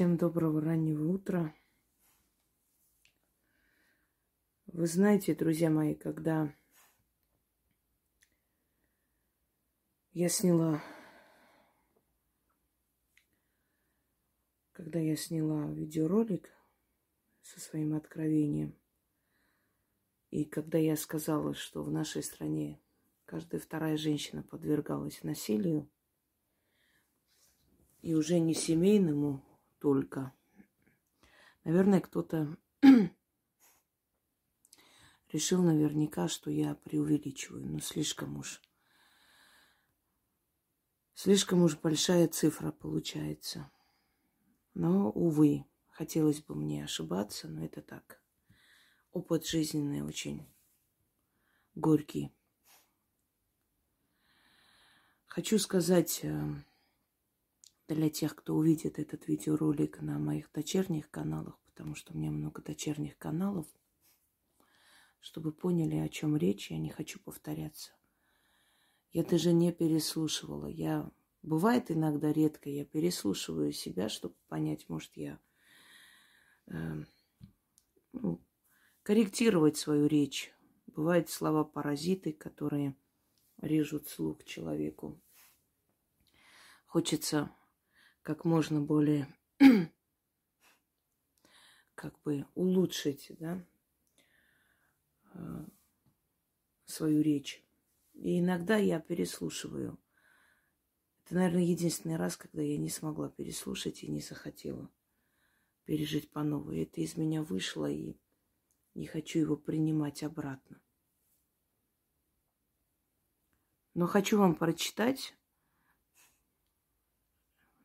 Всем доброго раннего утра. Вы знаете, друзья мои, когда я сняла, когда я сняла видеоролик со своим откровением, и когда я сказала, что в нашей стране каждая вторая женщина подвергалась насилию, и уже не семейному только. Наверное, кто-то решил наверняка, что я преувеличиваю, но слишком уж слишком уж большая цифра получается. Но, увы, хотелось бы мне ошибаться, но это так. Опыт жизненный очень горький. Хочу сказать э, для тех, кто увидит этот видеоролик на моих дочерних каналах, потому что у меня много дочерних каналов, чтобы поняли, о чем речь, я не хочу повторяться. Я даже не переслушивала. Я бывает иногда редко, я переслушиваю себя, чтобы понять, может, я э, ну, корректировать свою речь. Бывают слова паразиты, которые режут слух человеку. Хочется как можно более как бы улучшить, да, э, свою речь. И иногда я переслушиваю. Это, наверное, единственный раз, когда я не смогла переслушать и не захотела пережить по новой. Это из меня вышло, и не хочу его принимать обратно. Но хочу вам прочитать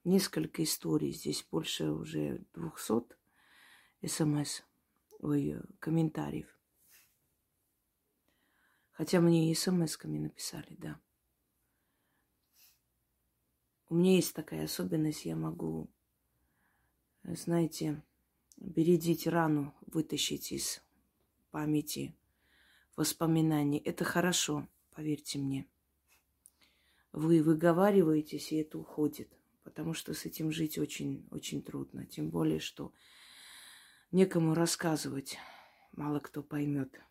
несколько историй. Здесь больше уже двухсот смс, ой, комментариев. Хотя мне и смс-ками написали, да. У меня есть такая особенность, я могу, знаете, бередить рану, вытащить из памяти воспоминаний. Это хорошо, поверьте мне. Вы выговариваетесь, и это уходит потому что с этим жить очень, очень трудно. Тем более, что некому рассказывать, мало кто поймет.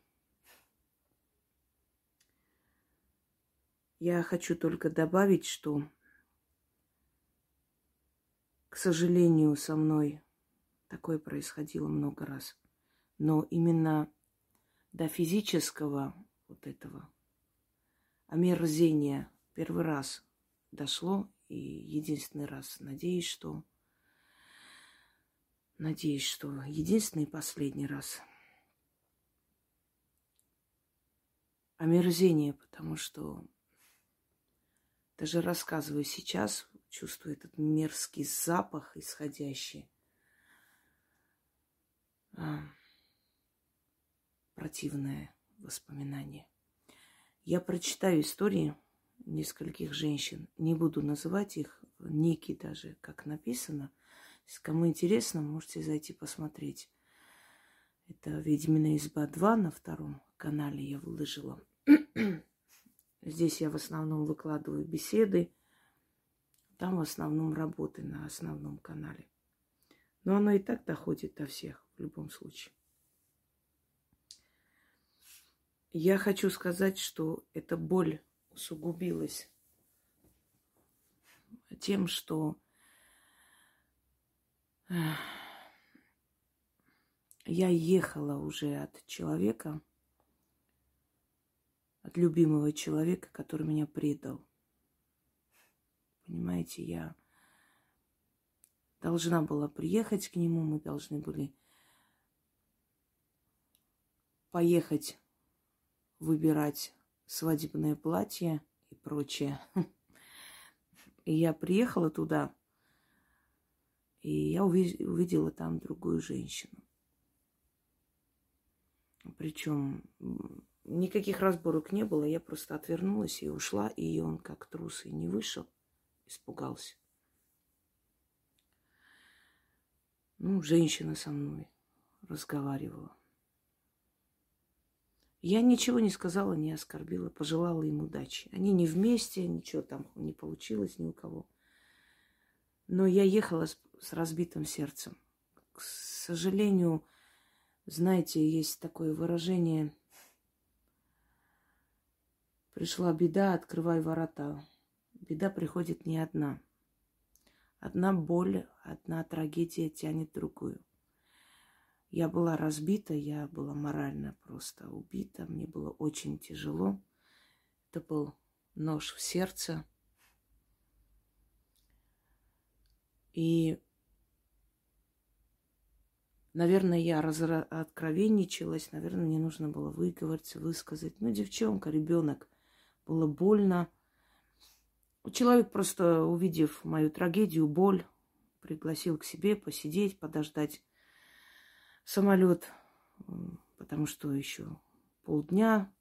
Я хочу только добавить, что, к сожалению, со мной такое происходило много раз. Но именно до физического вот этого омерзения первый раз дошло и единственный раз надеюсь, что... Надеюсь, что единственный и последний раз. Омерзение, потому что даже рассказываю сейчас, чувствую этот мерзкий запах исходящий. А, противное воспоминание. Я прочитаю истории нескольких женщин. Не буду называть их, ники даже, как написано. Кому интересно, можете зайти посмотреть. Это «Ведьмина изба 2» на втором канале я выложила. Здесь я в основном выкладываю беседы. Там в основном работы на основном канале. Но оно и так доходит до всех в любом случае. Я хочу сказать, что эта боль усугубилось тем, что я ехала уже от человека, от любимого человека, который меня предал. Понимаете, я должна была приехать к нему, мы должны были поехать выбирать свадебное платье и прочее. И я приехала туда, и я увидела там другую женщину. Причем никаких разборок не было, я просто отвернулась и ушла, и он как трус и не вышел, испугался. Ну, женщина со мной разговаривала. Я ничего не сказала, не оскорбила, пожелала им удачи. Они не вместе, ничего там не получилось ни у кого. Но я ехала с разбитым сердцем. К сожалению, знаете, есть такое выражение «Пришла беда, открывай ворота». Беда приходит не одна. Одна боль, одна трагедия тянет другую. Я была разбита, я была морально просто убита, мне было очень тяжело. Это был нож в сердце. И, наверное, я разра... откровенничалась, наверное, мне нужно было выговориться, высказать. Ну, девчонка, ребенок, было больно. Человек просто, увидев мою трагедию, боль, пригласил к себе посидеть, подождать самолет, потому что еще полдня.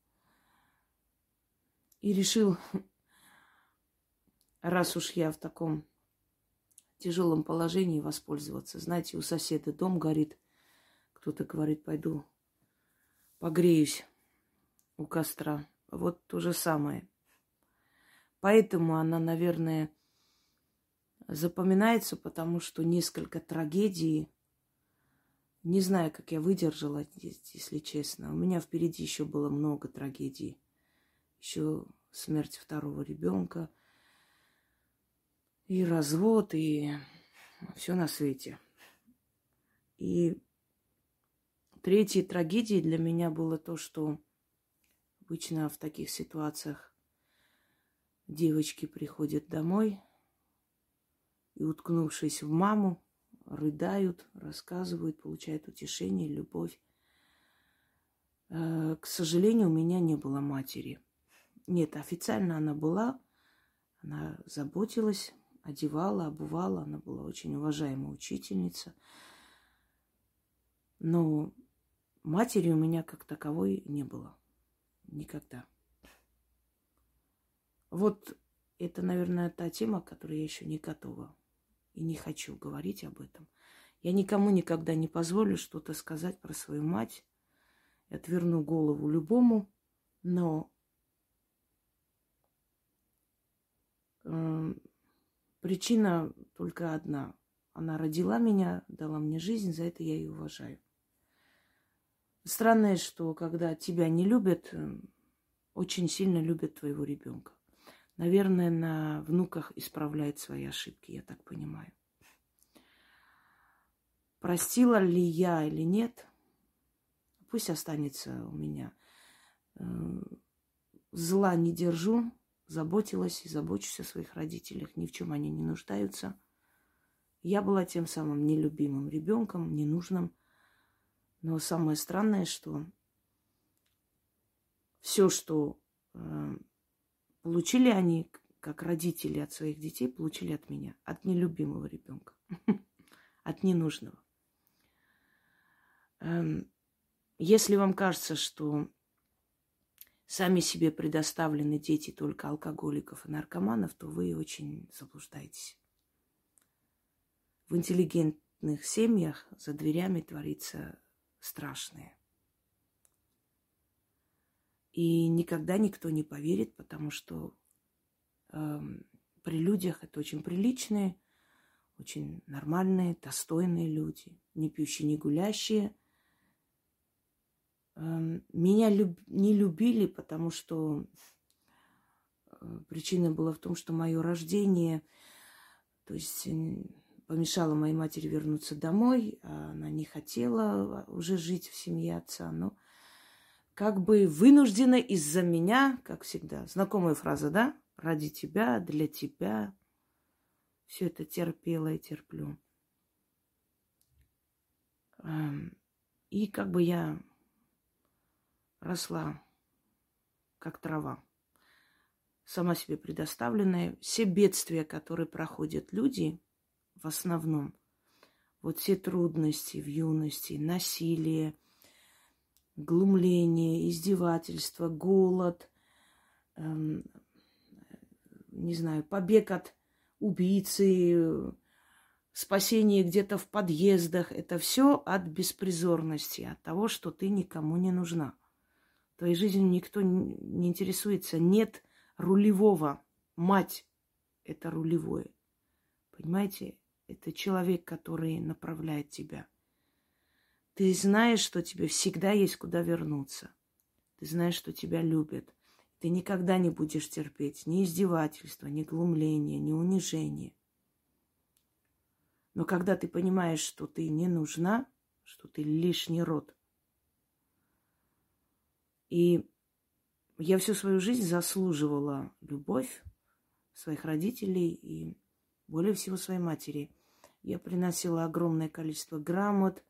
И решил, раз уж я в таком тяжелом положении воспользоваться. Знаете, у соседа дом горит. Кто-то говорит, пойду погреюсь у костра. Вот то же самое. Поэтому она, наверное, запоминается, потому что несколько трагедий. Не знаю, как я выдержала, если честно. У меня впереди еще было много трагедий. Еще смерть второго ребенка – и развод, и все на свете. И третьей трагедией для меня было то, что обычно в таких ситуациях девочки приходят домой и, уткнувшись в маму, рыдают, рассказывают, получают утешение, любовь. Э, к сожалению, у меня не было матери. Нет, официально она была, она заботилась одевала, обувала. Она была очень уважаемая учительница. Но матери у меня как таковой не было. Никогда. Вот это, наверное, та тема, которой я еще не готова. И не хочу говорить об этом. Я никому никогда не позволю что-то сказать про свою мать. Я отверну голову любому, но э, Причина только одна. Она родила меня, дала мне жизнь, за это я ее уважаю. Странное, что когда тебя не любят, э, очень сильно любят твоего ребенка. Наверное, на внуках исправляет свои ошибки, я так понимаю. Простила ли я или нет, пусть останется у меня. Э, зла не держу, заботилась и забочусь о своих родителях, ни в чем они не нуждаются. Я была тем самым нелюбимым ребенком, ненужным. Но самое странное, что все, что э, получили они как родители от своих детей, получили от меня, от нелюбимого ребенка, от ненужного. Эм, если вам кажется, что сами себе предоставлены дети только алкоголиков и наркоманов, то вы очень заблуждаетесь. В интеллигентных семьях за дверями творится страшное. И никогда никто не поверит, потому что э, при людях это очень приличные, очень нормальные, достойные люди, не пьющие, не гулящие – Эм, меня люб... не любили, потому что э, причина была в том, что мое рождение, то есть помешало моей матери вернуться домой, а она не хотела уже жить в семье отца, но как бы вынуждена из-за меня, как всегда. Знакомая фраза, да? Ради тебя, для тебя. Все это терпела и терплю. Эм, и как бы я росла, как трава, сама себе предоставленная. Все бедствия, которые проходят люди, в основном, вот все трудности в юности, насилие, глумление, издевательство, голод, эм, не знаю, побег от убийцы, спасение где-то в подъездах. Это все от беспризорности, от того, что ты никому не нужна. Твоей жизнью никто не интересуется. Нет рулевого. Мать – это рулевое. Понимаете? это человек, который направляет тебя. Ты знаешь, что тебе всегда есть куда вернуться. Ты знаешь, что тебя любят. Ты никогда не будешь терпеть ни издевательства, ни глумления, ни унижения. Но когда ты понимаешь, что ты не нужна, что ты лишний род, и я всю свою жизнь заслуживала любовь своих родителей и более всего своей матери. Я приносила огромное количество грамот,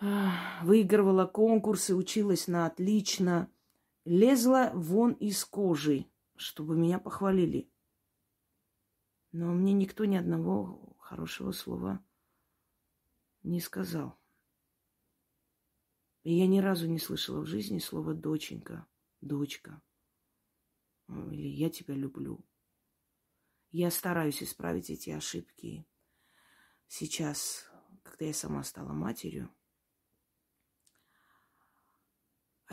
выигрывала конкурсы, училась на отлично, лезла вон из кожи, чтобы меня похвалили. Но мне никто ни одного хорошего слова не сказал. И я ни разу не слышала в жизни слова «доченька», «дочка» или «я тебя люблю». Я стараюсь исправить эти ошибки. Сейчас, когда я сама стала матерью,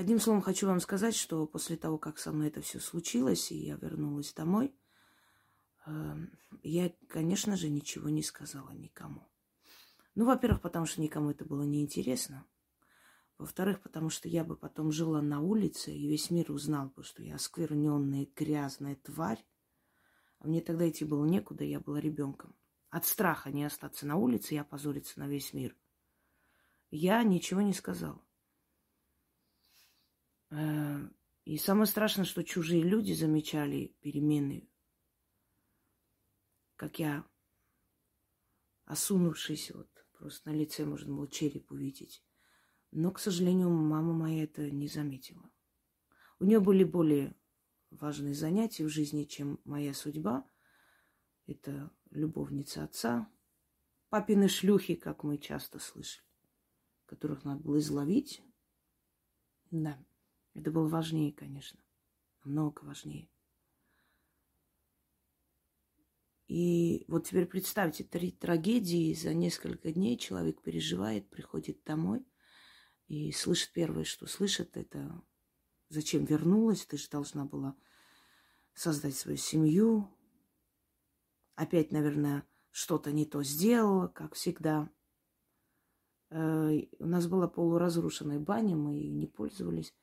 Одним словом, хочу вам сказать, что после того, как со мной это все случилось, и я вернулась домой, эм, я, конечно же, ничего не сказала никому. Ну, во-первых, потому что никому это было неинтересно. Во-вторых, потому что я бы потом жила на улице, и весь мир узнал бы, что я оскверненная, грязная тварь. А мне тогда идти было некуда, я была ребенком. От страха не остаться на улице и опозориться на весь мир. Я ничего не сказала. Э, и самое страшное, что чужие люди замечали перемены, как я, осунувшись, вот просто на лице можно было череп увидеть. Но, к сожалению, мама моя это не заметила. У нее были более важные занятия в жизни, чем моя судьба. Это любовница отца, папины шлюхи, как мы часто слышали, которых надо было изловить. Да, это было важнее, конечно, много важнее. И вот теперь представьте, три трагедии за несколько дней человек переживает, приходит домой – и слышит первое, что слышит, это зачем вернулась, ты же должна была создать свою семью. Опять, наверное, что-то не то сделала, как всегда. Э, у нас была полуразрушенная баня, мы ее не пользовались,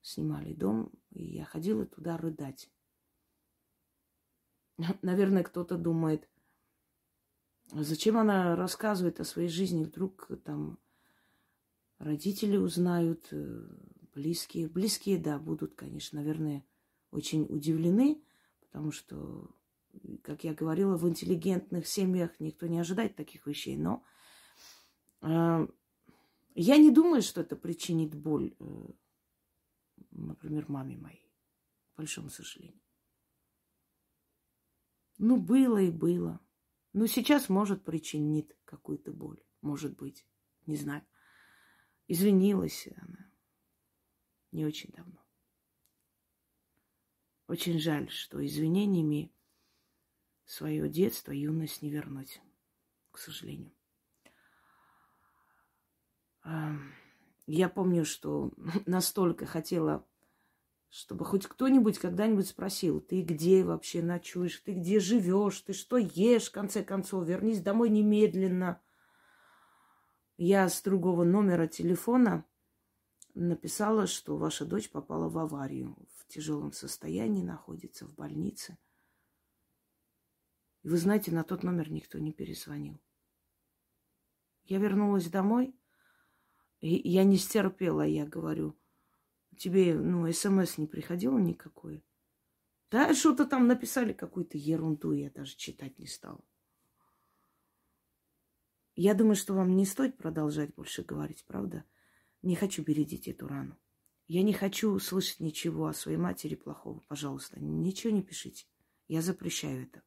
снимали дом, и я ходила туда рыдать. Наверное, кто-то думает, зачем она рассказывает о своей жизни, вдруг там родители узнают, э, близкие. Близкие, да, будут, конечно, наверное, очень удивлены, потому что, как я говорила, в интеллигентных семьях никто не ожидает таких вещей. Но э, я не думаю, что это причинит боль, э, например, маме моей, к большому сожалению. Ну, было и было. Но сейчас, может, причинит какую-то боль. Может быть. Не знаю. Извинилась она не очень давно. Очень жаль, что извинениями свое детство, юность не вернуть, к сожалению. Я помню, что настолько хотела, чтобы хоть кто-нибудь когда-нибудь спросил, ты где вообще ночуешь, ты где живешь, ты что ешь, в конце концов, вернись домой немедленно. Я с другого номера телефона написала, что ваша дочь попала в аварию, в тяжелом состоянии находится в больнице. И вы знаете, на тот номер никто не перезвонил. Я вернулась домой, и я не стерпела, я говорю, тебе, ну, смс не приходило никакое? Да, что-то там написали, какую-то ерунду, я даже читать не стала. Я думаю, что вам не стоит продолжать больше говорить, правда? Не хочу бередить эту рану. Я не хочу слышать ничего о своей матери плохого. Пожалуйста, ничего не пишите. Я запрещаю это.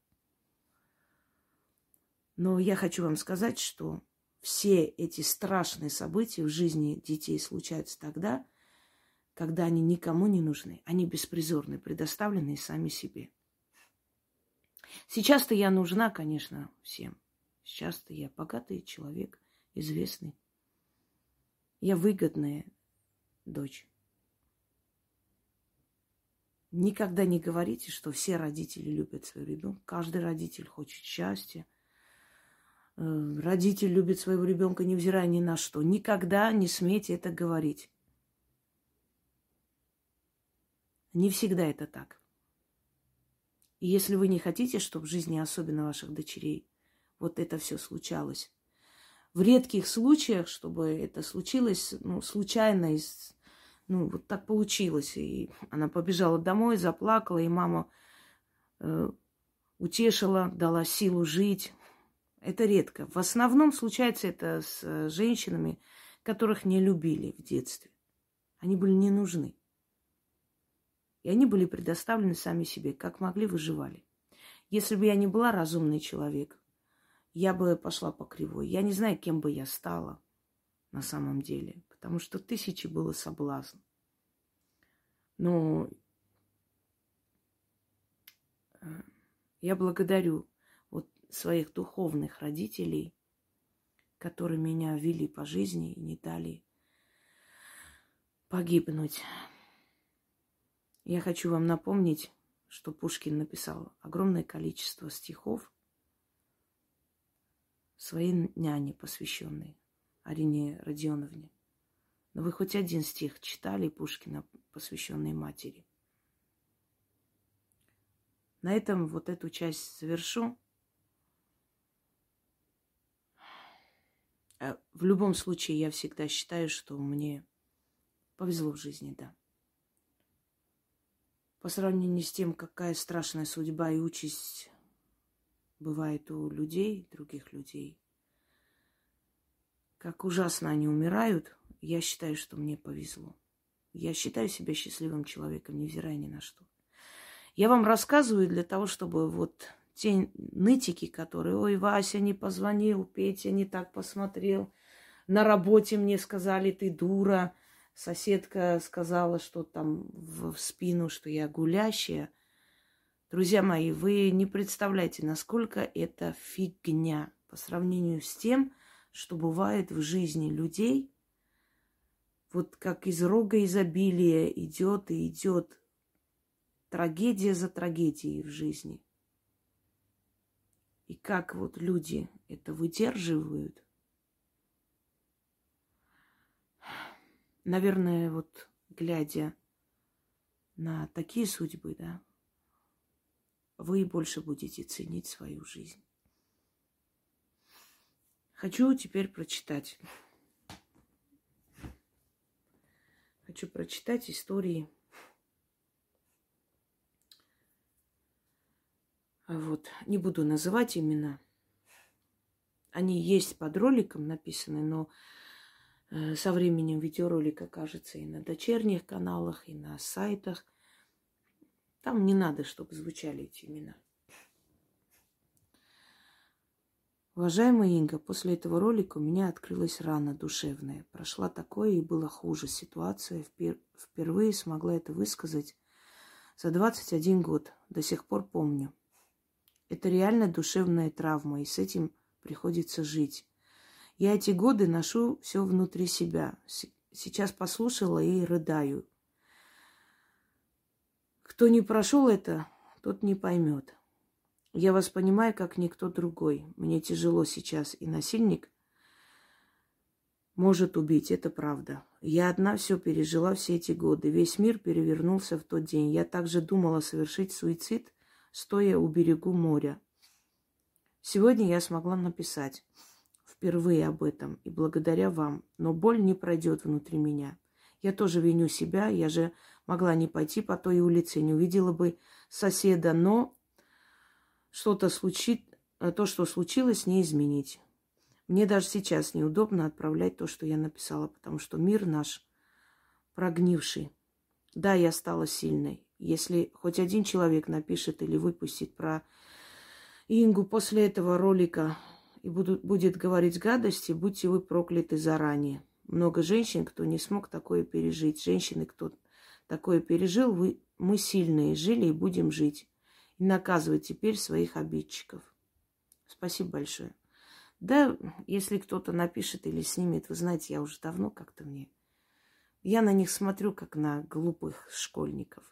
Но я хочу вам сказать, что все эти страшные события в жизни детей случаются тогда, когда они никому не нужны. Они беспризорны, предоставленные сами себе. Сейчас-то я нужна, конечно, всем. Сейчас-то я богатый человек, известный. Я выгодная дочь. Никогда не говорите, что все родители любят своего ребенка. Каждый родитель хочет счастья, э, родитель любит своего ребенка, невзирая ни на что. Никогда не смейте это говорить. Не всегда это так. И если вы не хотите, чтобы в жизни, особенно ваших дочерей, вот это все случалось, в редких случаях, чтобы это случилось, ну, случайно, из, ну, вот так получилось. И она побежала домой, заплакала, и мама э, утешила, дала силу жить. Это редко. В основном случается это с э, женщинами, которых не любили в детстве. Они были не нужны. И они были предоставлены сами себе, как могли, выживали. Если бы я не была разумный человек, я бы пошла по кривой. Я не знаю, кем бы я стала на самом деле, потому что тысячи было соблазн. Но э, я благодарю вот своих духовных родителей, которые меня вели по жизни и не дали погибнуть. Я хочу вам напомнить, что Пушкин написал огромное количество стихов своей няне, посвященной Арине Родионовне. Но вы хоть один стих читали Пушкина, посвященный матери? На этом вот эту часть завершу. А в любом случае, я всегда считаю, что мне повезло в жизни, да по сравнению с тем, какая страшная судьба и участь бывает у людей, других людей, как ужасно они умирают, я считаю, что мне повезло. Я считаю себя счастливым человеком, невзирая ни на что. Я вам рассказываю для того, чтобы вот те нытики, которые, ой, Вася не позвонил, Петя не так посмотрел, на работе мне сказали, ты дура, Соседка сказала, что там в спину, что я гулящая. Друзья мои, вы не представляете, насколько это фигня по сравнению с тем, что бывает в жизни людей. Вот как из рога изобилия идет и идет трагедия за трагедией в жизни. И как вот люди это выдерживают – наверное, вот глядя на такие судьбы, да, вы больше будете ценить свою жизнь. Хочу теперь прочитать. Хочу прочитать истории. Вот, не буду называть имена. Они есть под роликом написаны, но со временем видеоролик окажется и на дочерних каналах, и на сайтах. Там не надо, чтобы звучали эти имена. Уважаемая Инга, после этого ролика у меня открылась рана душевная. Прошла такое и было хуже. Ситуация впер... впервые смогла это высказать за 21 год. До сих пор помню. Это реально душевная травма, и с этим приходится жить. Я эти годы ношу все внутри себя. Сейчас послушала и рыдаю. Кто не прошел это, тот не поймет. Я вас понимаю, как никто другой. Мне тяжело сейчас, и насильник может убить, это правда. Я одна все пережила все эти годы. Весь мир перевернулся в тот день. Я также думала совершить суицид, стоя у берегу моря. Сегодня я смогла написать впервые об этом и благодаря вам. Но боль не пройдет внутри меня. Я тоже виню себя. Я же могла не пойти по той улице, не увидела бы соседа, но что-то случит, то, что случилось, не изменить. Мне даже сейчас неудобно отправлять то, что я написала, потому что мир наш прогнивший. Да, я стала сильной. Если хоть один человек напишет или выпустит про Ингу после этого ролика, и будут, будет говорить гадости, будьте вы прокляты заранее. Много женщин, кто не смог такое пережить. Женщины, кто такое пережил, вы, мы сильные, жили и будем жить. И наказывать теперь своих обидчиков. Спасибо большое. Да, если кто-то напишет или снимет, вы знаете, я уже давно как-то мне... Я на них смотрю, как на глупых школьников.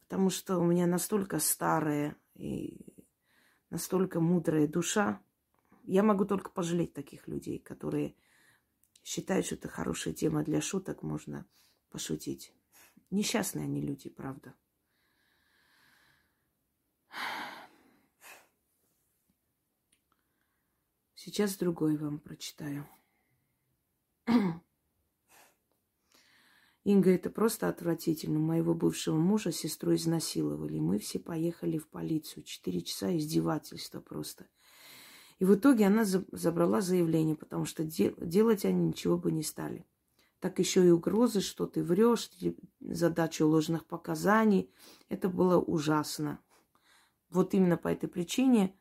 Потому что у меня настолько старая и настолько мудрая душа, Я могу только пожалеть таких людей, которые считают, что это хорошая тема для шуток, можно пошутить. Несчастные они люди, правда. Сейчас другой вам прочитаю. Инга, это просто отвратительно. Моего бывшего мужа сестру изнасиловали. Мы все поехали в полицию. Четыре часа издевательства просто. И в итоге она забрала заявление, потому что делать они ничего бы не стали. Так еще и угрозы, что ты врешь, задачу ложных показаний. Это было ужасно. Вот именно по этой причине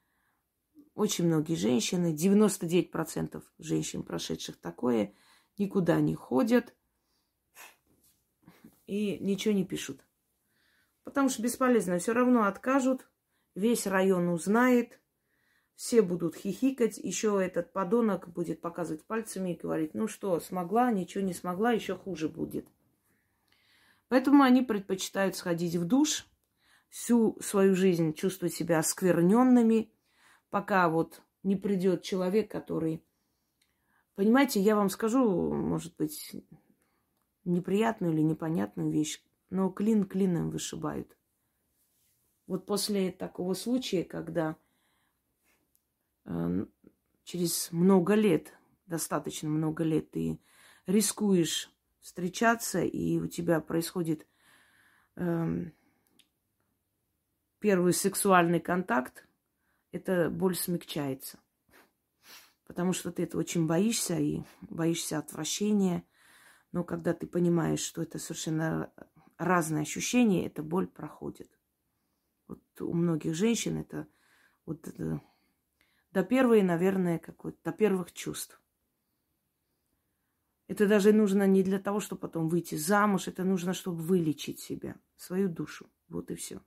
очень многие женщины, 99% женщин, прошедших такое, никуда не ходят и ничего не пишут. Потому что бесполезно, все равно откажут, весь район узнает, все будут хихикать, еще этот подонок будет показывать пальцами и говорить, ну что, смогла, ничего не смогла, еще хуже будет. Поэтому они предпочитают сходить в душ, всю свою жизнь чувствовать себя оскверненными, пока вот не придет человек, который... Понимаете, я вам скажу, может быть, неприятную или непонятную вещь, но клин клином вышибают. Вот после такого случая, когда через много лет, достаточно много лет, ты рискуешь встречаться, и у тебя происходит э, первый сексуальный контакт, эта боль смягчается. Потому что ты это очень боишься и боишься отвращения. Но когда ты понимаешь, что это совершенно разные ощущения, эта боль проходит. Вот у многих женщин это вот до первой, наверное, какой-то, до первых чувств. Это даже нужно не для того, чтобы потом выйти замуж, это нужно, чтобы вылечить себя, свою душу. Вот и все.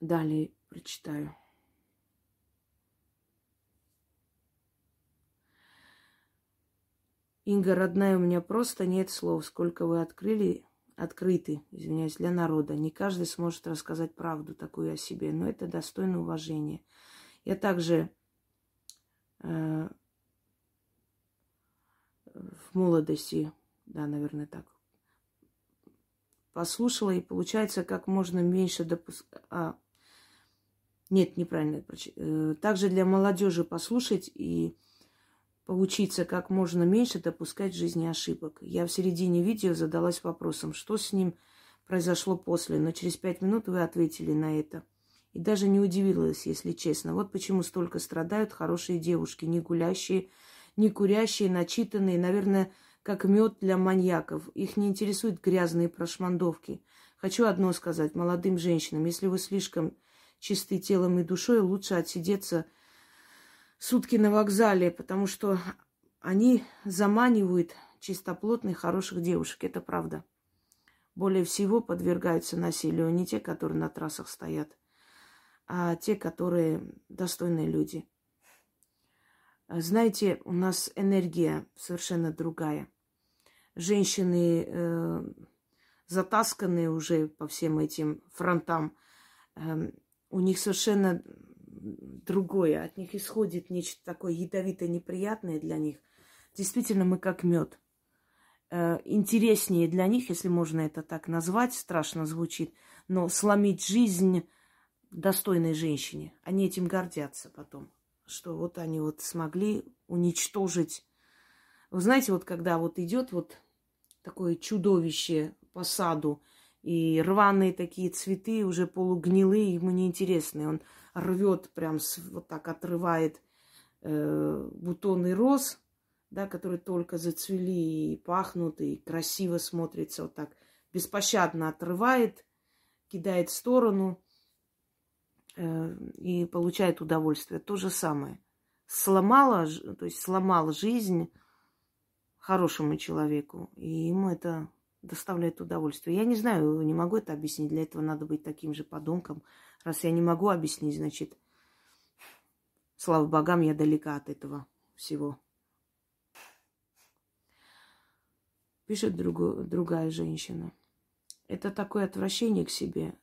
Далее прочитаю. Инга, родная, у меня просто нет слов. Сколько вы открыли, открыты, извиняюсь, для народа. Не каждый сможет рассказать правду такую о себе, но это достойно уважения. Я также э, в молодости, да, наверное, так, послушала, и получается, как можно меньше допускать... А, нет, неправильно. Э, также для молодежи послушать и поучиться как можно меньше допускать в жизни ошибок. Я в середине видео задалась вопросом, что с ним произошло после, но через пять минут вы ответили на это. И даже не удивилась, если честно. Вот почему столько страдают хорошие девушки, не гулящие, не курящие, начитанные, наверное, как мед для маньяков. Их не интересуют грязные прошмандовки. Хочу одно сказать молодым женщинам. Если вы слишком чисты телом и душой, лучше отсидеться сутки на вокзале, потому что они заманивают чистоплотных, хороших девушек. Это правда. Более всего подвергаются насилию не те, которые на трассах стоят, а те, которые достойные люди. Знаете, у нас энергия совершенно другая. Женщины э, затасканные уже по всем этим фронтам, э, у них совершенно другое. От них исходит нечто такое ядовитое, неприятное для них. Действительно, мы как мед. Э, интереснее для них, если можно это так назвать, страшно звучит, но сломить жизнь достойной женщине. Они этим гордятся потом, что вот они вот смогли уничтожить. Вы знаете, вот когда вот идет вот такое чудовище по саду, и рваные такие цветы, уже полугнилые, ему неинтересны. Он рвет прям, вот так отрывает э, бутоны роз, да, которые только зацвели и пахнут, и красиво смотрится вот так. Беспощадно отрывает, кидает в сторону э, и получает удовольствие. То же самое. Сломала, то есть сломал жизнь хорошему человеку, и ему это доставляет удовольствие. Я не знаю, не могу это объяснить. Для этого надо быть таким же подонком. Раз я не могу объяснить, значит, слава богам, я далека от этого всего. Пишет другу, другая женщина. это такое отвращение к себе,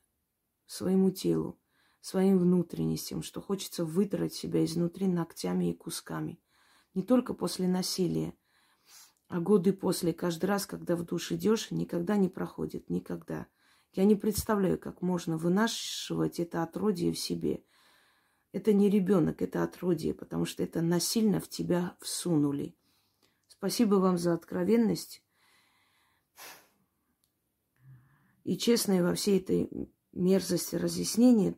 своему телу, своим внутренностям, что хочется выдрать себя изнутри ногтями и кусками. Не только после насилия, а годы после, каждый раз, когда в душ идешь, никогда не проходит, никогда. Я не представляю, как можно вынашивать это отродье в себе. Это не ребенок, это отродье, потому что это насильно в тебя всунули. Спасибо вам за откровенность и честное во всей этой мерзости разъяснения,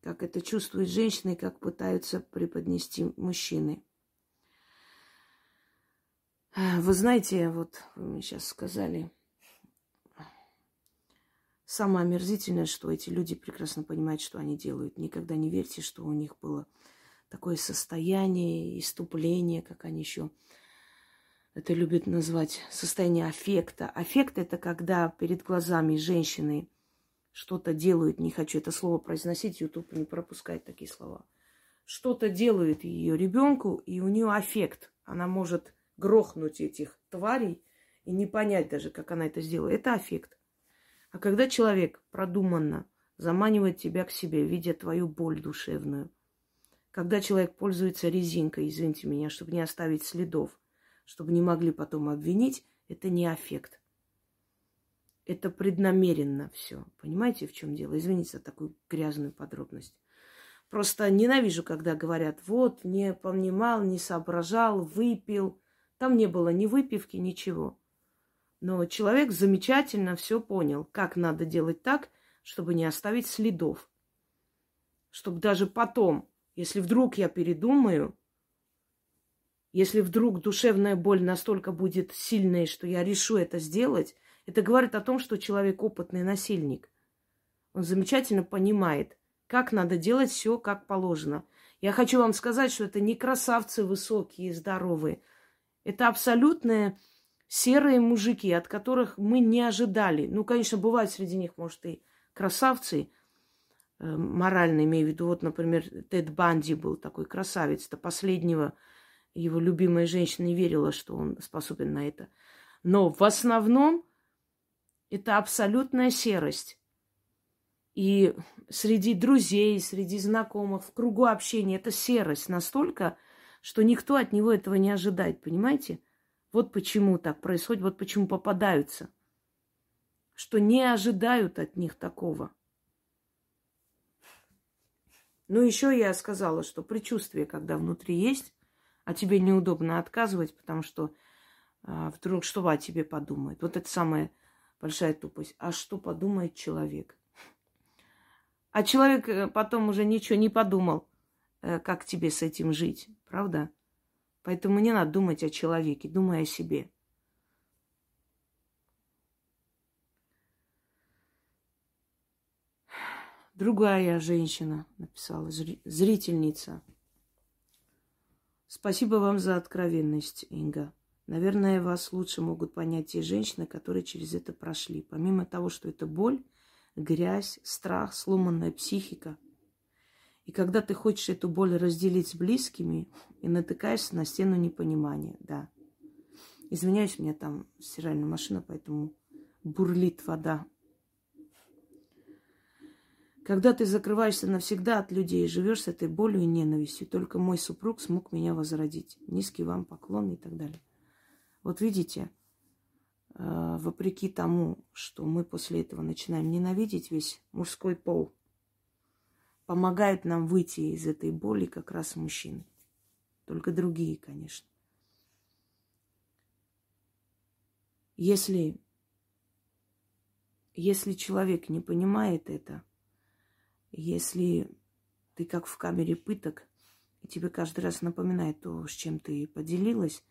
как это чувствуют женщины, как пытаются преподнести мужчины. Вы знаете, вот вы мне сейчас сказали, самое омерзительное, что эти люди прекрасно понимают, что они делают. Никогда не верьте, что у них было такое состояние, иступление, как они еще это любят назвать, состояние аффекта. Аффект – это когда перед глазами женщины что-то делают, не хочу это слово произносить, YouTube не пропускает такие слова. Что-то делают ее ребенку, и у нее аффект. Она может грохнуть этих тварей и не понять даже, как она это сделала. Это аффект. А когда человек продуманно заманивает тебя к себе, видя твою боль душевную, когда человек пользуется резинкой, извините меня, чтобы не оставить следов, чтобы не могли потом обвинить, это не аффект. Это преднамеренно все. Понимаете, в чем дело? Извините за такую грязную подробность. Просто ненавижу, когда говорят, вот, не понимал, не соображал, выпил. Там не было ни выпивки, ничего. Но человек замечательно все понял, как надо делать так, чтобы не оставить следов. Чтобы даже потом, если вдруг я передумаю, если вдруг душевная боль настолько будет сильной, что я решу это сделать, это говорит о том, что человек опытный насильник. Он замечательно понимает, как надо делать все как положено. Я хочу вам сказать, что это не красавцы высокие, здоровые – это абсолютные серые мужики, от которых мы не ожидали. Ну, конечно, бывают среди них, может, и красавцы, э, морально имею в виду. Вот, например, Тед Банди был такой красавец. До последнего его любимая женщина не верила, что он способен на это. Но в основном это абсолютная серость. И среди друзей, среди знакомых, в кругу общения это серость настолько, что никто от него этого не ожидает, понимаете? Вот почему так происходит, вот почему попадаются. Что не ожидают от них такого. Ну, еще я сказала, что предчувствие, когда внутри есть, а тебе неудобно отказывать, потому что а, вдруг что о тебе подумает. Вот это самая большая тупость. А что подумает человек? А человек э, потом уже ничего не подумал. Э, как тебе с этим жить, правда? Поэтому не надо думать о человеке, думай о себе. Другая женщина написала, зрительница. Спасибо вам за откровенность, Инга. Наверное, вас лучше могут понять те женщины, которые через это прошли. Помимо того, что это боль, грязь, страх, сломанная психика – и когда ты хочешь эту боль разделить с близкими и натыкаешься на стену непонимания, да. Извиняюсь, у меня там стиральная машина, поэтому бурлит вода. Когда ты закрываешься навсегда от людей и живешь с этой болью и ненавистью, только мой супруг смог меня возродить. Низкий вам поклон и так далее. Вот видите, э, вопреки тому, что мы после этого начинаем ненавидеть весь мужской пол – помогают нам выйти из этой боли как раз мужчины. Только другие, конечно. Если, если человек не понимает это, если ты как в камере пыток, и тебе каждый раз напоминает то, с чем ты поделилась,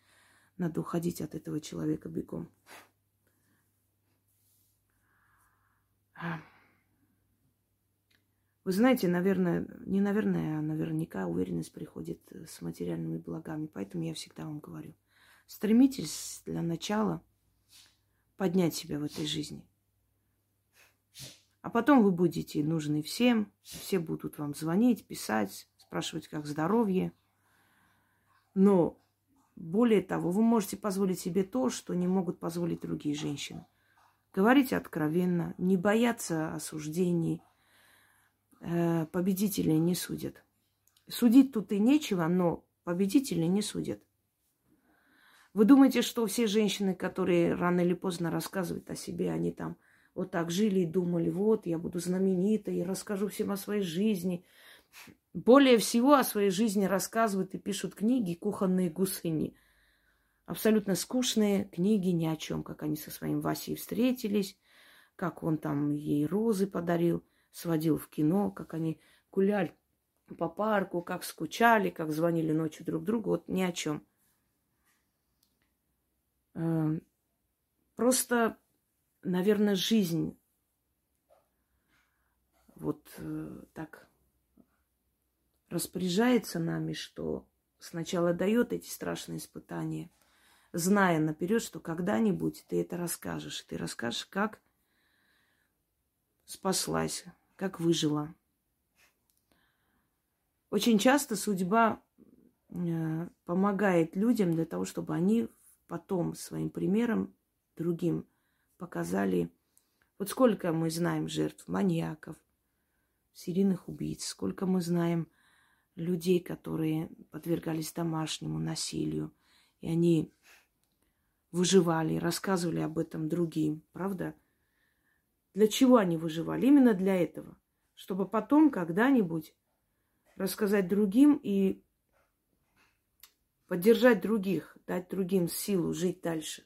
надо уходить от этого человека бегом. Вы знаете, наверное, не наверное, а наверняка уверенность приходит э, с материальными благами. Поэтому я всегда вам говорю, стремитесь для начала поднять себя в этой жизни. А потом вы будете нужны всем, все будут вам звонить, писать, спрашивать, как здоровье. Но более того, вы можете позволить себе то, что не могут позволить другие женщины. говорить откровенно, не бояться осуждений. Э, победителей не судят. Судить тут и нечего, но победителей не судят. Вы думаете, что все женщины, которые рано или поздно рассказывают о себе, они там вот так жили и думали, вот, я буду знаменитой, я расскажу всем о своей жизни. Более всего о своей жизни рассказывают и пишут книги кухонные гусыни. Абсолютно скучные книги ни о чем, как они со своим Васей встретились, как он там ей розы подарил, сводил в кино, как они гуляли по парку, как скучали, как звонили ночью друг другу, вот ни о чем. Эм, просто наверное, жизнь вот э, так распоряжается нами, что сначала дает эти страшные испытания, зная наперед, что когда-нибудь ты это расскажешь. Ты расскажешь, как спаслась, как выжила. Очень часто судьба э, помогает людям для того, чтобы они потом своим примером другим показали, вот сколько мы знаем жертв маньяков, серийных убийц, сколько мы знаем людей, которые подвергались домашнему насилию, и они выживали, рассказывали об этом другим, правда? Для чего они выживали? Именно для этого, чтобы потом когда-нибудь рассказать другим и поддержать других, дать другим силу жить дальше.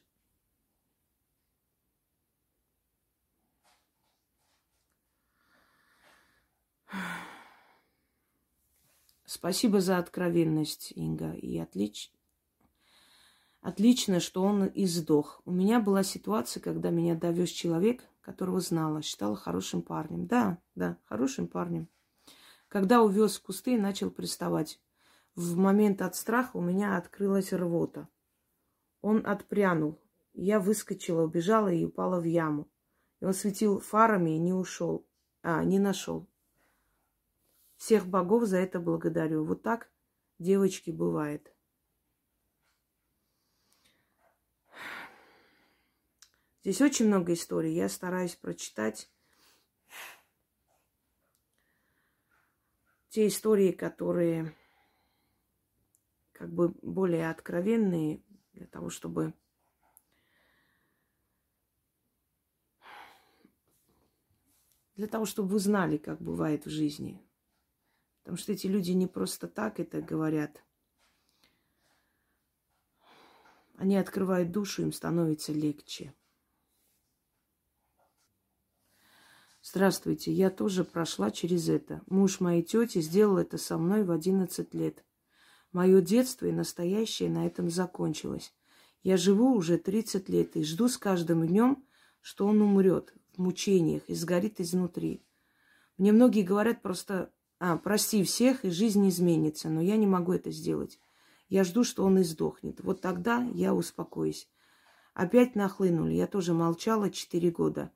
Спасибо за откровенность, Инга. И отлично. Отлично, что он и сдох. У меня была ситуация, когда меня довез человек, которого знала, считала хорошим парнем. Да, да, хорошим парнем. Когда увез в кусты и начал приставать. В момент от страха у меня открылась рвота. Он отпрянул. Я выскочила, убежала и упала в яму. И он светил фарами и не ушел. А, не нашел. Всех богов за это благодарю. Вот так, девочки, бывает. Здесь очень много историй. Я стараюсь прочитать те истории, которые как бы более откровенные, для того, чтобы для того, чтобы вы знали, как бывает в жизни. Потому что эти люди не просто так это говорят. Они открывают душу, им становится легче. Здравствуйте, я тоже прошла через это. Муж моей тети сделал это со мной в 11 лет. Мое детство и настоящее на этом закончилось. Я живу уже 30 лет и жду с каждым днем, что он умрет в мучениях и сгорит изнутри. Мне многие говорят просто а, прости всех, и жизнь изменится, но я не могу это сделать. Я жду, что он издохнет. Вот тогда я успокоюсь. Опять нахлынули. Я тоже молчала четыре года.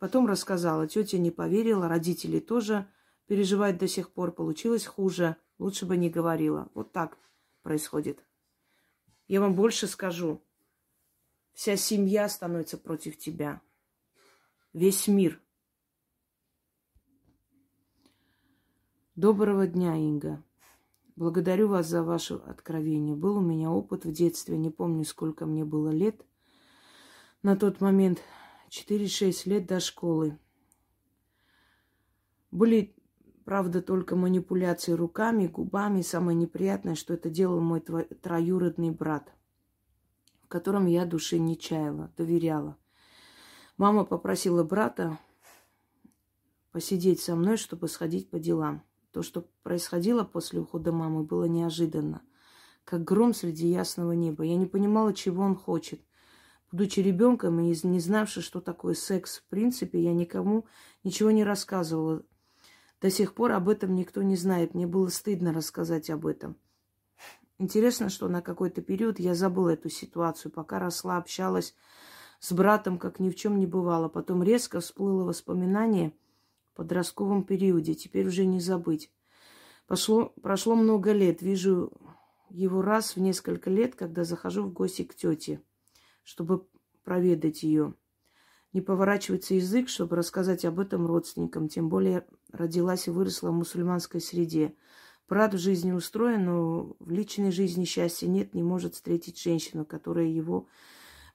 Потом рассказала. Тетя не поверила, родители тоже переживают до сих пор. Получилось хуже. Лучше бы не говорила. Вот так происходит. Я вам больше скажу. Вся семья становится против тебя. Весь мир Доброго дня, Инга. Благодарю вас за ваше откровение. Был у меня опыт в детстве, не помню, сколько мне было лет. На тот момент 4-6 лет до школы. Были, правда, только манипуляции руками, губами. Самое неприятное, что это делал мой троюродный брат, в котором я души не чаяла, доверяла. Мама попросила брата посидеть со мной, чтобы сходить по делам. То, что происходило после ухода мамы, было неожиданно. Как гром среди ясного неба. Я не понимала, чего он хочет. Будучи ребенком и не знавши, что такое секс в принципе, я никому ничего не рассказывала. До сих пор об этом никто не знает. Мне было стыдно рассказать об этом. Интересно, что на какой-то период я забыла эту ситуацию, пока росла, общалась с братом, как ни в чем не бывало. Потом резко всплыло воспоминание – подростковом периоде, теперь уже не забыть. Пошло, прошло много лет, вижу его раз в несколько лет, когда захожу в гости к тете, чтобы проведать ее. Не поворачивается язык, чтобы рассказать об этом родственникам, тем более родилась и выросла в мусульманской среде. Брат в жизни устроен, но в личной жизни счастья нет, не может встретить женщину, которая его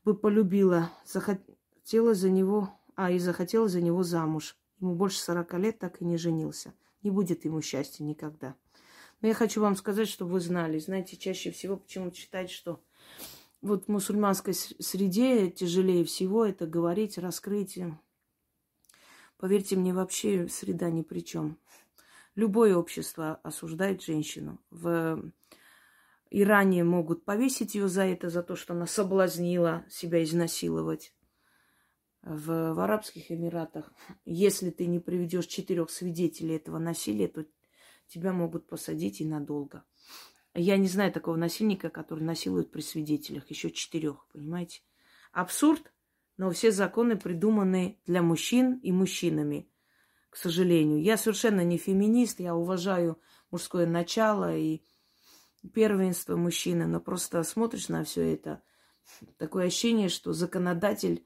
бы полюбила, захотела за него, а и захотела за него замуж. Ему больше сорока лет, так и не женился. Не будет ему счастья никогда. Но я хочу вам сказать, чтобы вы знали. Знаете, чаще всего почему-то считать, что вот в мусульманской среде тяжелее всего это говорить, раскрыть. Поверьте мне, вообще среда ни при чем. Любое общество осуждает женщину. В Иране могут повесить ее за это, за то, что она соблазнила себя изнасиловать. В, в Арабских Эмиратах, если ты не приведешь четырех свидетелей этого насилия, то тебя могут посадить и надолго. Я не знаю такого насильника, который насилует при свидетелях, еще четырех, понимаете? Абсурд, но все законы придуманы для мужчин и мужчинами, к сожалению. Я совершенно не феминист, я уважаю мужское начало и первенство мужчины, но просто смотришь на все это, такое ощущение, что законодатель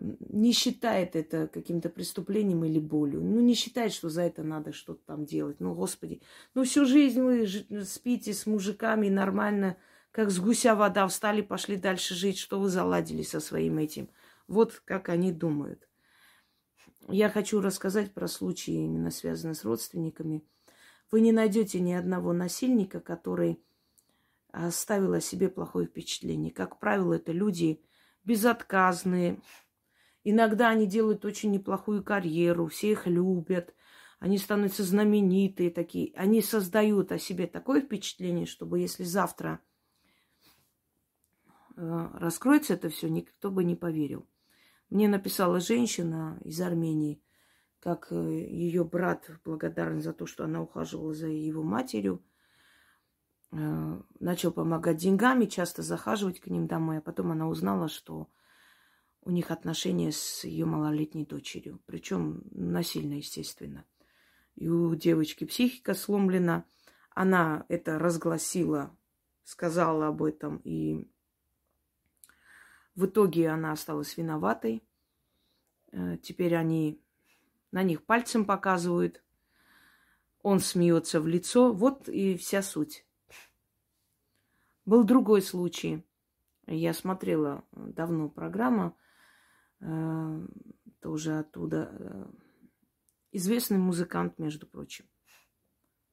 не считает это каким-то преступлением или болью. Ну, не считает, что за это надо что-то там делать. Ну, Господи, ну, всю жизнь вы спите с мужиками нормально, как с гуся вода, встали, пошли дальше жить, что вы заладили со своим этим. Вот как они думают. Я хочу рассказать про случаи, именно связанные с родственниками. Вы не найдете ни одного насильника, который оставил о себе плохое впечатление. Как правило, это люди безотказные, Иногда они делают очень неплохую карьеру, все их любят, они становятся знаменитые такие. Они создают о себе такое впечатление, чтобы если завтра э, раскроется это все, никто бы не поверил. Мне написала женщина из Армении, как э, ее брат благодарен за то, что она ухаживала за его матерью, э, начал помогать деньгами, часто захаживать к ним домой, а потом она узнала, что у них отношения с ее малолетней дочерью. Причем насильно, естественно. И у девочки психика сломлена. Она это разгласила, сказала об этом. И в итоге она осталась виноватой. Э, теперь они на них пальцем показывают. Он смеется в лицо. Вот и вся суть. Был другой случай. Я смотрела давно программу тоже оттуда. Э, известный музыкант, между прочим.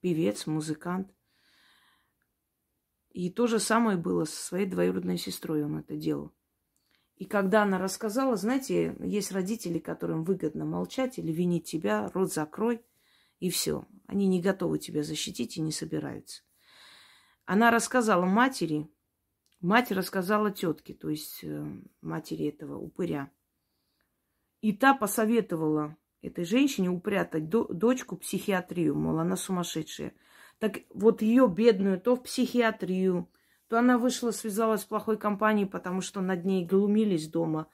Певец, музыкант. И то же самое было со своей двоюродной сестрой, он это делал. И когда она рассказала, знаете, есть родители, которым выгодно молчать или винить тебя, рот закрой, и все. Они не готовы тебя защитить и не собираются. Она рассказала матери, мать рассказала тетке, то есть э, матери этого упыря. И та посоветовала этой женщине упрятать до, дочку в психиатрию, мол, она сумасшедшая. Так вот ее бедную то в психиатрию, то она вышла, связалась с плохой компанией, потому что над ней глумились дома.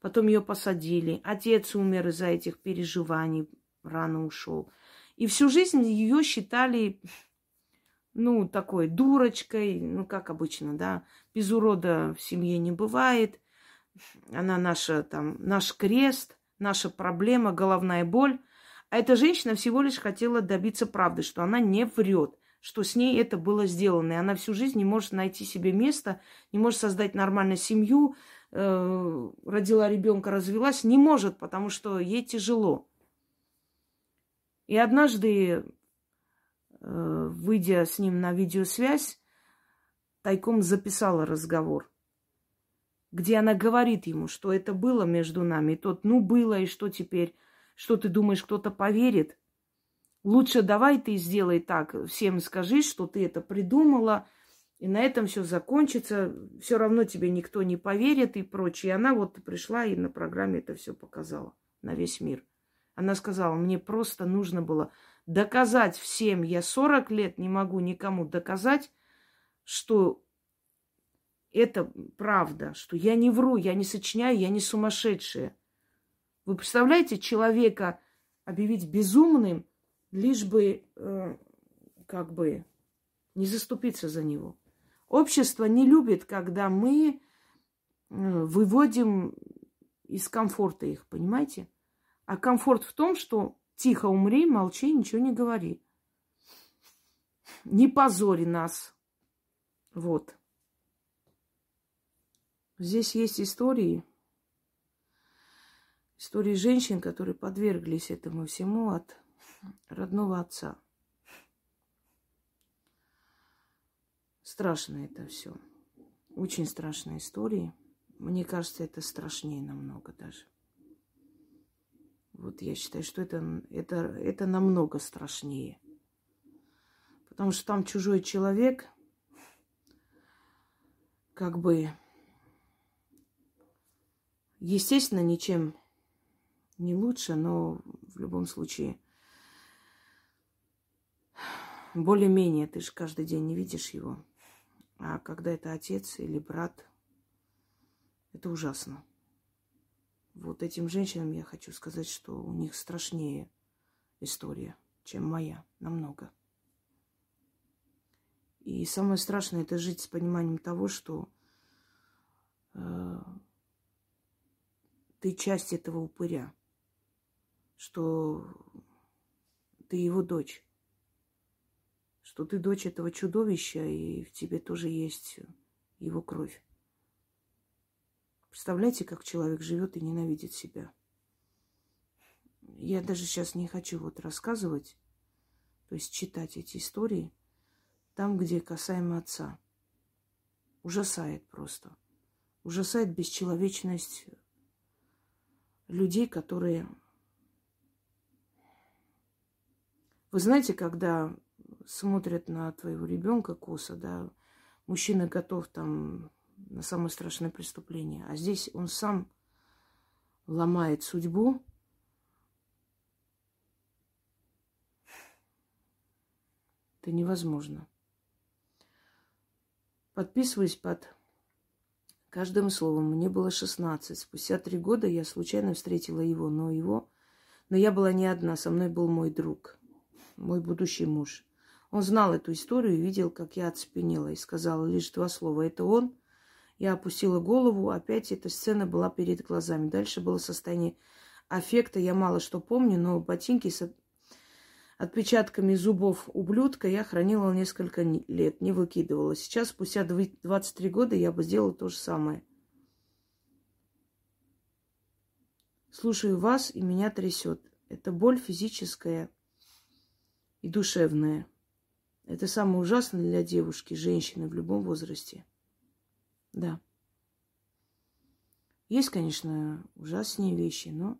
Потом ее посадили. Отец умер из-за этих переживаний, рано ушел. И всю жизнь ее считали, ну, такой дурочкой, ну, как обычно, да. Без урода в семье не бывает – она наша, там, наш крест, наша проблема, головная боль. А эта женщина всего лишь хотела добиться правды, что она не врет, что с ней это было сделано. И она всю жизнь не может найти себе место, не может создать нормальную семью, э, родила ребенка, развелась. Не может, потому что ей тяжело. И однажды, э, выйдя с ним на видеосвязь, тайком записала разговор где она говорит ему, что это было между нами. И тот, ну было, и что теперь? Что ты думаешь, кто-то поверит? Лучше давай ты сделай так, всем скажи, что ты это придумала, и на этом все закончится. Все равно тебе никто не поверит и прочее. И она вот пришла и на программе это все показала на весь мир. Она сказала, мне просто нужно было доказать всем, я 40 лет не могу никому доказать, что это правда, что я не вру, я не сочиняю, я не сумасшедшая. Вы представляете, человека объявить безумным, лишь бы э, как бы не заступиться за него. Общество не любит, когда мы э, выводим из комфорта их, понимаете? А комфорт в том, что тихо умри, молчи, ничего не говори. Не позори нас. Вот. Здесь есть истории, истории женщин, которые подверглись этому всему от родного отца. Страшно это все. Очень страшные истории. Мне кажется, это страшнее намного даже. Вот я считаю, что это, это, это намного страшнее. Потому что там чужой человек, как бы, естественно, ничем не лучше, но в любом случае более-менее ты же каждый день не видишь его. А когда это отец или брат, это ужасно. Вот этим женщинам я хочу сказать, что у них страшнее история, чем моя, намного. И самое страшное это жить с пониманием того, что э, ты часть этого упыря, что ты его дочь, что ты дочь этого чудовища, и в тебе тоже есть его кровь. Представляете, как человек живет и ненавидит себя. Я даже сейчас не хочу вот рассказывать, то есть читать эти истории, там, где касаемо отца. Ужасает просто. Ужасает бесчеловечность людей, которые... Вы знаете, когда смотрят на твоего ребенка косо, да, мужчина готов там на самое страшное преступление. А здесь он сам ломает судьбу. Это невозможно. Подписываюсь под каждым словом. Мне было 16. Спустя три года я случайно встретила его, но его... Но я была не одна, со мной был мой друг, мой будущий муж. Он знал эту историю и видел, как я оцепенела, и сказала лишь два слова. Это он? Я опустила голову, опять эта сцена была перед глазами. Дальше было состояние аффекта, я мало что помню, но ботинки отпечатками зубов ублюдка я хранила несколько лет, не выкидывала. Сейчас, спустя 23 года, я бы сделала то же самое. Слушаю вас, и меня трясет. Это боль физическая и душевная. Это самое ужасное для девушки, женщины в любом возрасте. Да. Есть, конечно, ужаснее вещи, но...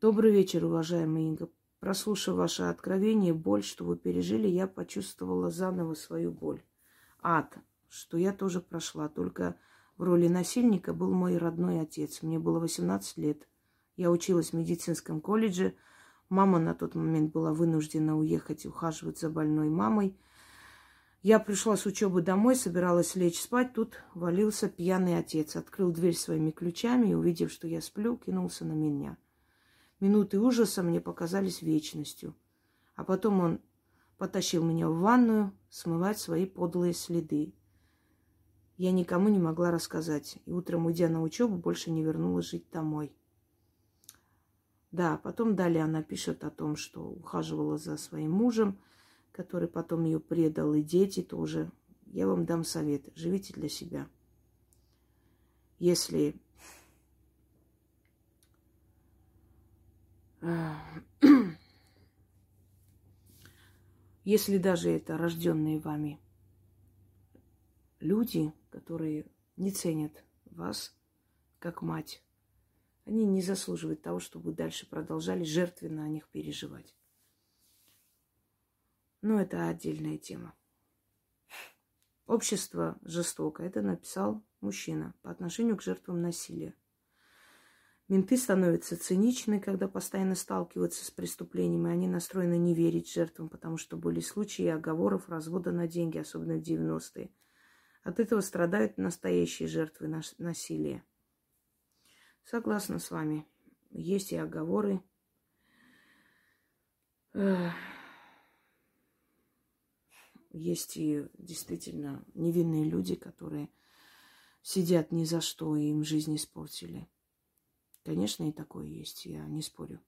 Добрый вечер, уважаемая Инга. Прослушав ваше откровение, боль, что вы пережили, я почувствовала заново свою боль. Ад, что я тоже прошла. Только в роли насильника был мой родной отец. Мне было 18 лет. Я училась в медицинском колледже. Мама на тот момент была вынуждена уехать ухаживать за больной мамой – я пришла с учебы домой, собиралась лечь спать. Тут валился пьяный отец. Открыл дверь своими ключами и, увидев, что я сплю, кинулся на меня. Минуты ужаса мне показались вечностью. А потом он потащил меня в ванную смывать свои подлые следы. Я никому не могла рассказать. И утром, уйдя на учебу, больше не вернулась жить домой. Да, потом далее она пишет о том, что ухаживала за своим мужем – который потом ее предал, и дети тоже. Я вам дам совет. Живите для себя. Если если даже это рожденные вами люди, которые не ценят вас как мать, они не заслуживают того, чтобы дальше продолжали жертвенно о них переживать. Но это отдельная тема. Общество жестоко. Это написал мужчина по отношению к жертвам насилия. Менты становятся циничны, когда постоянно сталкиваются с преступлением, и они настроены не верить жертвам, потому что были случаи оговоров, развода на деньги, особенно в 90-е. От этого страдают настоящие жертвы насилия. Согласна с вами. Есть и оговоры. Есть и действительно невинные люди, которые сидят ни за что и им жизнь испортили. Конечно, и такое есть, я не спорю.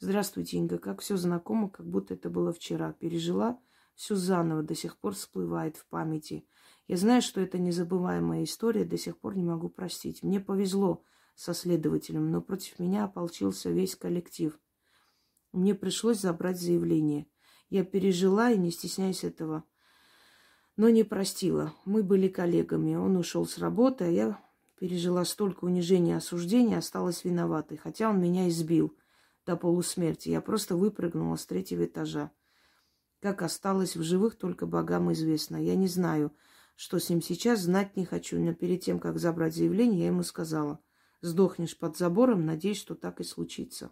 Здравствуйте, Инга. Как все знакомо, как будто это было вчера. Пережила все заново, до сих пор всплывает в памяти. Я знаю, что это незабываемая история, до сих пор не могу простить. Мне повезло со следователем, но против меня ополчился весь коллектив. Мне пришлось забрать заявление. Я пережила и не стесняюсь этого, но не простила. Мы были коллегами. Он ушел с работы, а я пережила столько унижения и осуждения, осталась виноватой, хотя он меня избил до полусмерти. Я просто выпрыгнула с третьего этажа. Как осталось в живых, только богам известно. Я не знаю, что с ним сейчас, знать не хочу. Но перед тем, как забрать заявление, я ему сказала, сдохнешь под забором, надеюсь, что так и случится.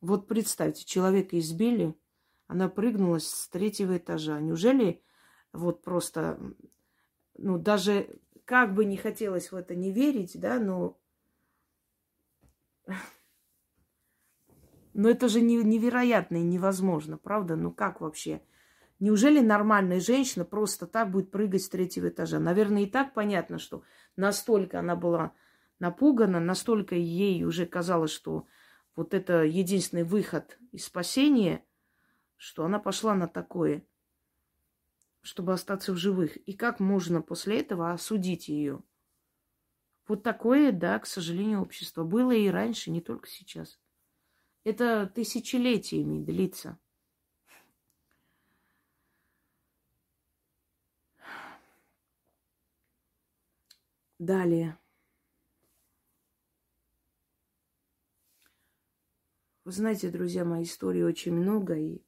Вот представьте, человека избили, она прыгнула с третьего этажа. Неужели вот просто, ну, даже как бы не хотелось в это не верить, да, но Но это же невероятно и невозможно, правда? Ну как вообще? Неужели нормальная женщина просто так будет прыгать с третьего этажа? Наверное, и так понятно, что настолько она была напугана, настолько ей уже казалось, что вот это единственный выход из спасения, что она пошла на такое, чтобы остаться в живых. И как можно после этого осудить ее? Вот такое, да, к сожалению, общество было и раньше, не только сейчас. Это тысячелетиями длится. Далее. Вы знаете, друзья мои, истории очень много, и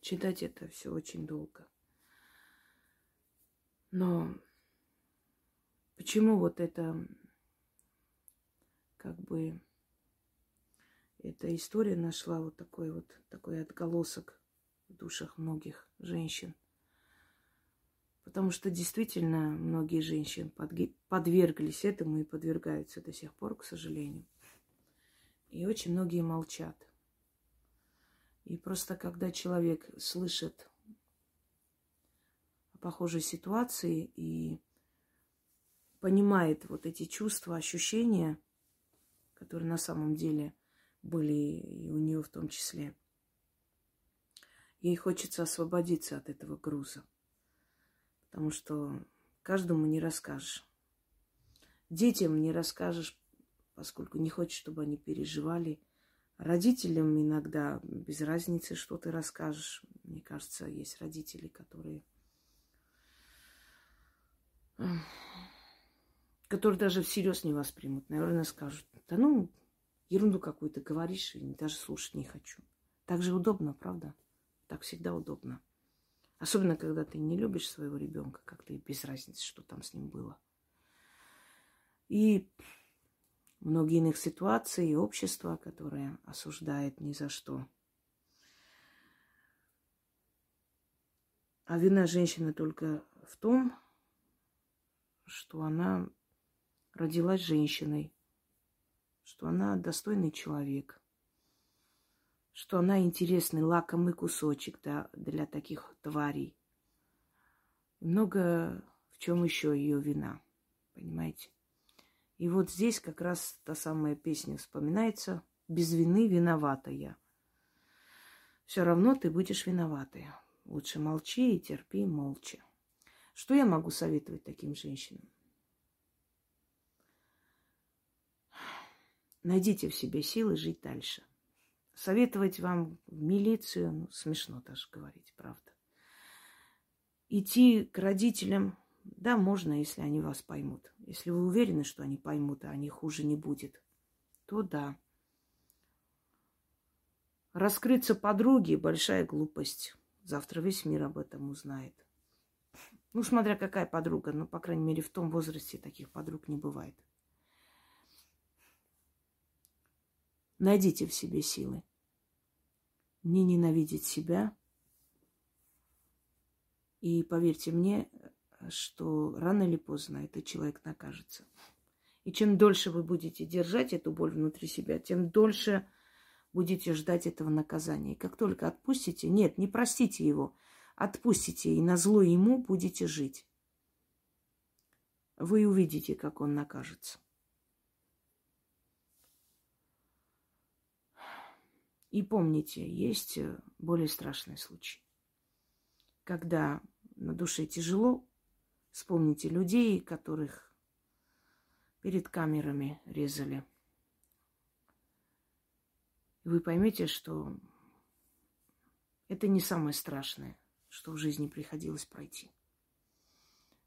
читать это все очень долго. Но почему вот это как бы эта история нашла вот такой вот такой отголосок в душах многих женщин. Потому что действительно многие женщины подверглись этому и подвергаются до сих пор, к сожалению. И очень многие молчат. И просто когда человек слышит о похожей ситуации и понимает вот эти чувства, ощущения, которые на самом деле были и у нее в том числе. Ей хочется освободиться от этого груза, потому что каждому не расскажешь. Детям не расскажешь, поскольку не хочешь, чтобы они переживали. Родителям иногда без разницы, что ты расскажешь. Мне кажется, есть родители, которые которые даже всерьез не воспримут. Наверное, скажут, да ну, ерунду какую-то говоришь, и даже слушать не хочу. Так же удобно, правда? Так всегда удобно. Особенно, когда ты не любишь своего ребенка, как-то и без разницы, что там с ним было. И многие иных ситуаций, и общество, которое осуждает ни за что. А вина женщины только в том, что она родилась женщиной, что она достойный человек, что она интересный лакомый кусочек да, для таких тварей. Много в чем еще ее вина, понимаете? И вот здесь как раз та самая песня вспоминается. Без вины виновата я. Все равно ты будешь виноватой. Лучше молчи и терпи молча. Что я могу советовать таким женщинам? Найдите в себе силы жить дальше. Советовать вам в милицию, ну, смешно даже говорить, правда. Идти к родителям, да, можно, если они вас поймут. Если вы уверены, что они поймут, а они хуже не будет, то да. Раскрыться подруге – большая глупость. Завтра весь мир об этом узнает. Ну, смотря какая подруга, но, по крайней мере, в том возрасте таких подруг не бывает. Найдите в себе силы. Не ненавидеть себя. И поверьте мне, что рано или поздно этот человек накажется. И чем дольше вы будете держать эту боль внутри себя, тем дольше будете ждать этого наказания. И как только отпустите, нет, не простите его, отпустите, и на зло ему будете жить. Вы увидите, как он накажется. И помните, есть более страшный случай. Когда на душе тяжело, вспомните людей, которых перед камерами резали. вы поймете, что это не самое страшное, что в жизни приходилось пройти.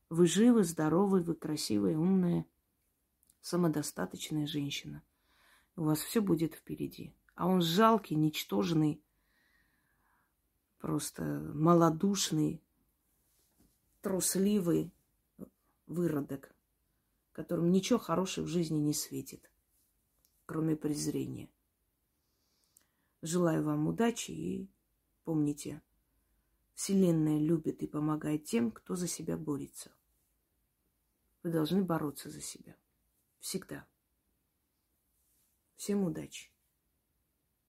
Вы живы, здоровы, вы красивая, умная, самодостаточная женщина. У вас все будет впереди. А он жалкий, ничтожный, просто малодушный, трусливый выродок, которому ничего хорошего в жизни не светит, кроме презрения. Желаю вам удачи и помните, Вселенная любит и помогает тем, кто за себя борется. Вы должны бороться за себя. Всегда. Всем удачи.